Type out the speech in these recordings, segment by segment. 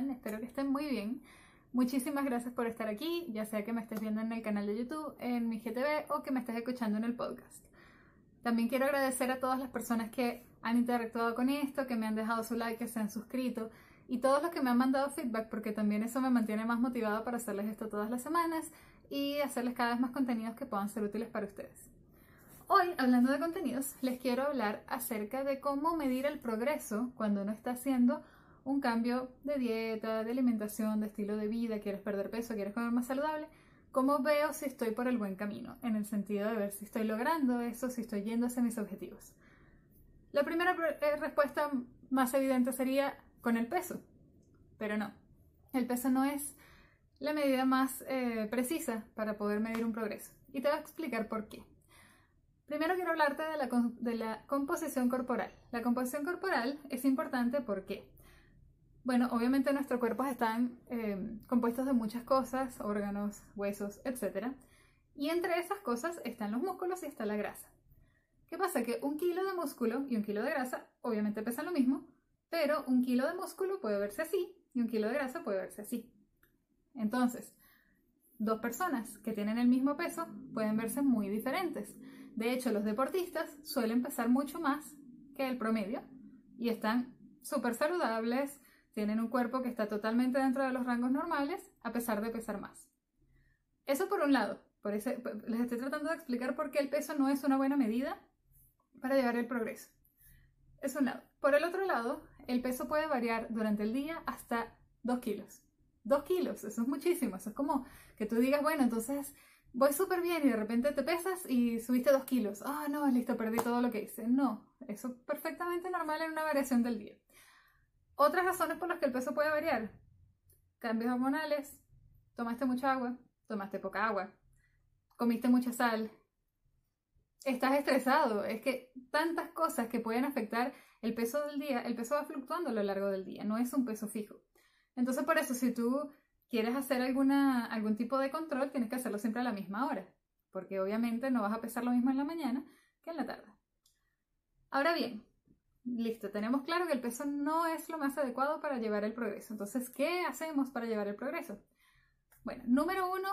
están? Espero que estén muy bien. Muchísimas gracias por estar aquí, ya sea que me estés viendo en el canal de YouTube, en mi GTV o que me estés escuchando en el podcast. También quiero agradecer a todas las personas que han interactuado con esto, que me han dejado su like, que se han suscrito y todos los que me han mandado feedback porque también eso me mantiene más motivada para hacerles esto todas las semanas y hacerles cada vez más contenidos que puedan ser útiles para ustedes. Hoy, hablando de contenidos, les quiero hablar acerca de cómo medir el progreso cuando uno está haciendo un cambio de dieta, de alimentación, de estilo de vida, quieres perder peso, quieres comer más saludable, cómo veo si estoy por el buen camino, en el sentido de ver si estoy logrando eso, si estoy yendo hacia mis objetivos. La primera eh, respuesta más evidente sería con el peso, pero no, el peso no es la medida más eh, precisa para poder medir un progreso. Y te voy a explicar por qué. Primero quiero hablarte de la, de la, composición corporal. La composición corporal es importante porque, bueno, obviamente nuestros cuerpos están eh, compuestos de muchas cosas, órganos, huesos, etc. Y entre esas cosas están los músculos y está la grasa. ¿Qué pasa? Que un kilo de músculo y un kilo de grasa obviamente pesan lo mismo, pero un kilo de músculo puede verse así y un kilo de grasa puede verse así. Entonces, dos personas que tienen el mismo peso pueden verse muy diferentes. De hecho, los deportistas suelen pesar mucho más que el promedio y están súper saludables, tienen un cuerpo que está totalmente dentro de los rangos normales a pesar de pesar más. Eso por un lado, por les estoy tratando de explicar por qué el peso no es una buena medida para llevar el progreso. Es un lado. Por el otro lado, el peso puede variar durante el día hasta 2 kilos. 2 kilos, eso es muchísimo. Eso es como que tú digas, bueno, entonces voy súper bien y de repente te pesas y subiste dos kilos. Ah, no, listo, perdí todo lo que hice. No, eso es perfectamente normal en una variación del día. Otras razones por las que el peso puede variar. Cambios hormonales, tomaste mucha agua, tomaste poca agua, comiste mucha sal, estás estresado. Es que tantas cosas que pueden afectar el peso del día, el peso va fluctuando a lo largo del día, no es un peso fijo. Entonces, por eso, si tú quieres hacer alguna, algún tipo de control, tienes que hacerlo siempre a la misma hora, porque obviamente no vas a pesar lo mismo en la mañana que en la tarde. Ahora bien, listo, tenemos claro que el peso no es lo más adecuado para llevar el progreso. Entonces, ¿qué hacemos para llevar el progreso? Bueno, número uno,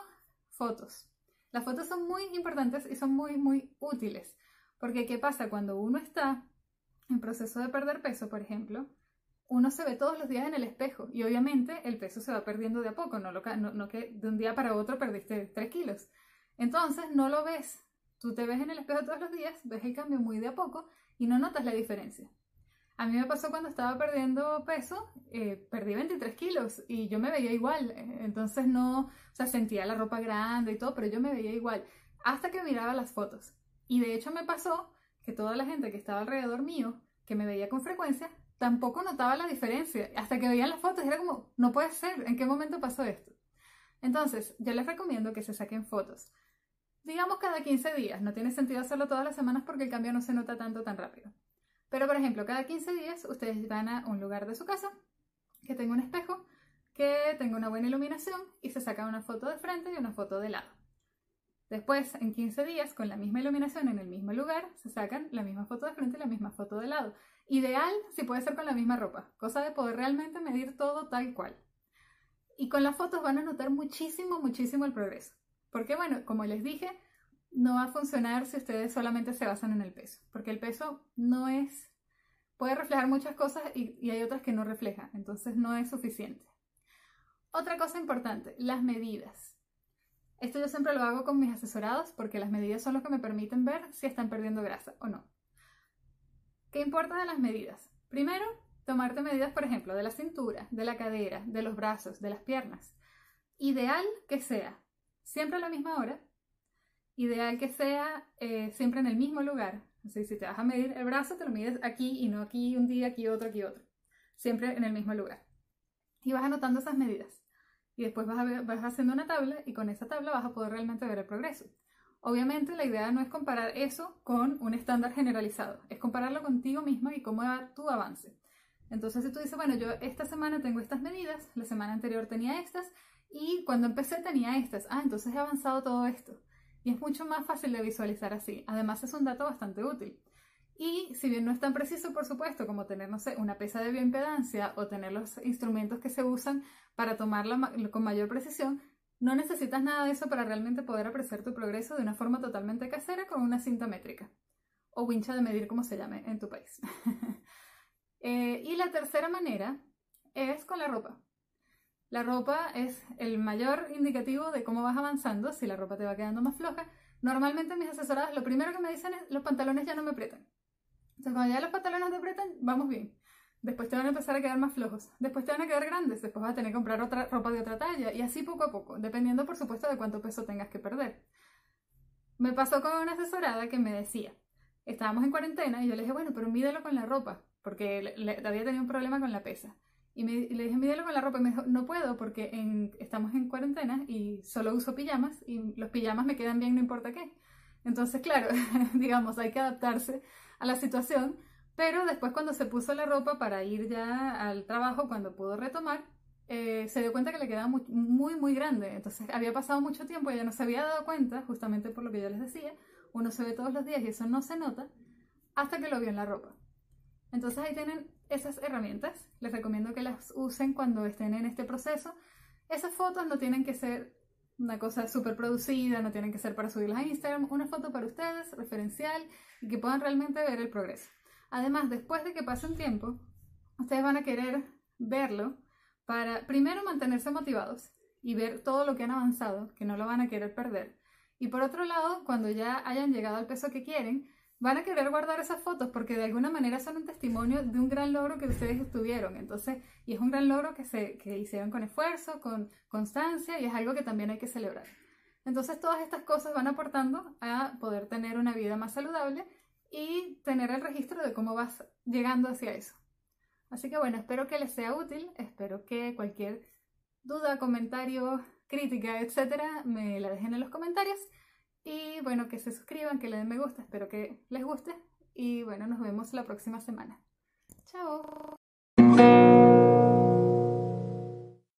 fotos. Las fotos son muy importantes y son muy, muy útiles, porque ¿qué pasa cuando uno está en proceso de perder peso, por ejemplo? uno se ve todos los días en el espejo y obviamente el peso se va perdiendo de a poco, no, lo, que de un día para otro perdiste 3 kilos. Entonces no lo ves. Tú te ves en el espejo todos los días, ves el cambio muy de a poco y no notas la diferencia. A mí me pasó cuando estaba perdiendo peso, eh, perdí 23 kilos y yo me veía igual. Entonces no, o sea, sentía la ropa grande y todo, pero yo me veía igual. Hasta que miraba las fotos. Y de hecho me pasó que toda la gente que estaba alrededor mío, que me veía con frecuencia, tampoco notaba la diferencia. Hasta que veían las fotos era como, no puede ser, ¿en qué momento pasó esto? Entonces, yo les recomiendo que se saquen fotos. Digamos cada 15 días, no tiene sentido hacerlo todas las semanas porque el cambio no se nota tanto tan rápido. Pero, por ejemplo, cada 15 días ustedes van a un lugar de su casa que tenga un espejo, que tenga una buena iluminación y se sacan una foto de frente y una foto de lado. Después, en 15 días, con la misma iluminación en el mismo lugar, se sacan la misma foto de frente y la misma foto de lado. Ideal si puede ser con la misma ropa, cosa de poder realmente medir todo tal cual. Y con las fotos van a notar muchísimo, muchísimo el progreso. Porque bueno, como les dije, no va a funcionar si ustedes solamente se basan en el peso, porque el peso no es, puede reflejar muchas cosas y, hay otras que no refleja, entonces no es suficiente. Otra cosa importante, las medidas. Esto yo siempre lo hago con mis asesorados porque las medidas son lo que me permiten ver si están perdiendo grasa o no. ¿Qué importa de las medidas? Primero, tomarte medidas, por ejemplo, de la cintura, de la cadera, de los brazos, de las piernas. Ideal que sea siempre a la misma hora. Ideal que sea eh, siempre en el mismo lugar. Así, si te vas a medir el brazo, te lo mides aquí y no aquí un día, aquí otro, aquí otro. Siempre en el mismo lugar. Y vas anotando esas medidas. Y después vas, a vas haciendo una tabla y con esa tabla vas a poder realmente ver el progreso. Obviamente la idea no es comparar eso con un estándar generalizado, es compararlo contigo misma y cómo va tu avance. Entonces si tú dices, bueno, yo esta semana tengo estas medidas, la semana anterior tenía estas y cuando empecé tenía estas, ah, entonces he avanzado todo esto. Y es mucho más fácil de visualizar así. Además es un dato bastante útil. Y si bien no es tan preciso, por supuesto, como tener, no sé, una pesa de bioimpedancia o tener los instrumentos que se usan para tomarla con mayor precisión, no necesitas nada de eso para realmente poder apreciar tu progreso de una forma totalmente casera con una cinta métrica o wincha de medir, como se llame en tu país. Eh, y la tercera manera es con la ropa. La ropa es el mayor indicativo de cómo vas avanzando, si la ropa te va quedando más floja. Normalmente mis asesoradas lo primero que me dicen es los pantalones ya no me aprietan. Entonces cuando ya los pantalones te aprietan, vamos bien. Después te van a empezar a quedar más flojos. Después te van a quedar grandes. Después vas a tener que comprar otra ropa de otra talla. Y así poco a poco, dependiendo por supuesto de cuánto peso tengas que perder. Me pasó con una asesorada que me decía, estábamos en cuarentena y yo le dije, bueno, pero mídelo con la ropa, porque había tenido un problema con la pesa. Y, me, le dije, mídelo con la ropa. Y me dijo, no puedo porque estamos en cuarentena y solo uso pijamas y los pijamas me quedan bien no importa qué. Entonces, claro, digamos, hay que adaptarse a la situación pero después cuando se puso la ropa para ir ya al trabajo, cuando pudo retomar, eh, se dio cuenta que le quedaba muy, muy, muy grande. Entonces había pasado mucho tiempo y ella no se había dado cuenta, justamente por lo que yo les decía, uno se ve todos los días y eso no se nota hasta que lo vio en la ropa. Entonces ahí tienen esas herramientas. Les recomiendo que las usen cuando estén en este proceso. Esas fotos no tienen que ser una cosa súper producida, no tienen que ser para subirlas a Instagram. Una foto para ustedes, referencial, y que puedan realmente ver el progreso. Además, después de que pase un tiempo, ustedes van a querer verlo para primero mantenerse motivados y ver todo lo que han avanzado, que no lo van a querer perder. Y por otro lado, cuando ya hayan llegado al peso que quieren, van a querer guardar esas fotos porque de alguna manera son un testimonio de un gran logro que ustedes obtuvieron. Entonces, y es un gran logro que, se, que hicieron con esfuerzo, con constancia y es algo que también hay que celebrar. Entonces, todas estas cosas van aportando a poder tener una vida más saludable y tener el registro de cómo vas llegando hacia eso. Así que bueno, espero que les sea útil, espero que cualquier duda, comentario, crítica, etcétera, me la dejen en los comentarios y bueno, que se suscriban, que le den me gusta, espero que les guste y bueno, nos vemos la próxima semana. Chao.